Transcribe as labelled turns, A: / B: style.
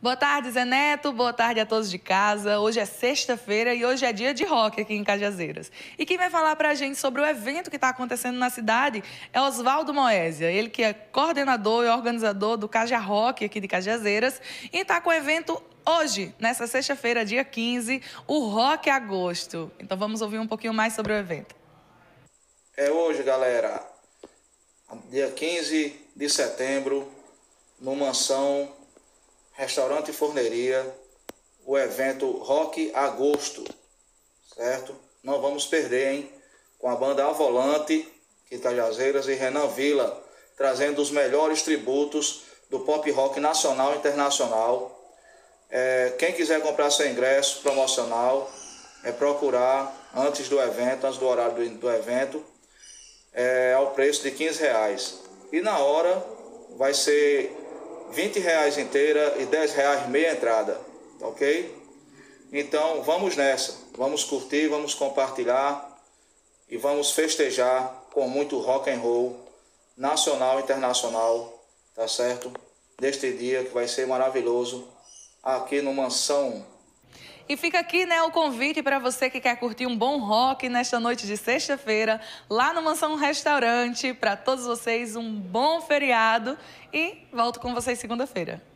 A: Boa tarde, Zé Neto. Boa tarde a todos de casa. Hoje é sexta-feira e hoje é dia de rock aqui em Cajazeiras. E quem vai falar para a gente sobre o evento que está acontecendo na cidade é Oswaldo Moésia. Ele que é coordenador e organizador do Caja Rock aqui de Cajazeiras e está com o evento hoje, nessa sexta-feira, dia 15, o Rock Agosto. Então vamos ouvir um pouquinho mais sobre o evento.
B: É hoje, galera. Dia 15 de setembro, no Mansão Restaurante e Forneria, o evento Rock Agosto, certo? Não vamos perder, hein? Com a banda Avolante, Quitajazeiras e Renan Vila, trazendo os melhores tributos do pop rock nacional e internacional. É, quem quiser comprar seu ingresso promocional, é procurar antes do evento, antes do horário do, do evento, é, ao preço de 15 reais. E na hora vai ser 20 reais inteira e 10 reais meia entrada, ok? Então vamos nessa, vamos curtir, vamos compartilhar e vamos festejar com muito rock and roll nacional e internacional, tá certo? Neste dia que vai ser maravilhoso aqui no Mansão
A: e fica aqui, né, o convite para você que quer curtir um bom rock nesta noite de sexta-feira, lá no Mansão Restaurante. Para todos vocês, um bom feriado e volto com vocês segunda-feira.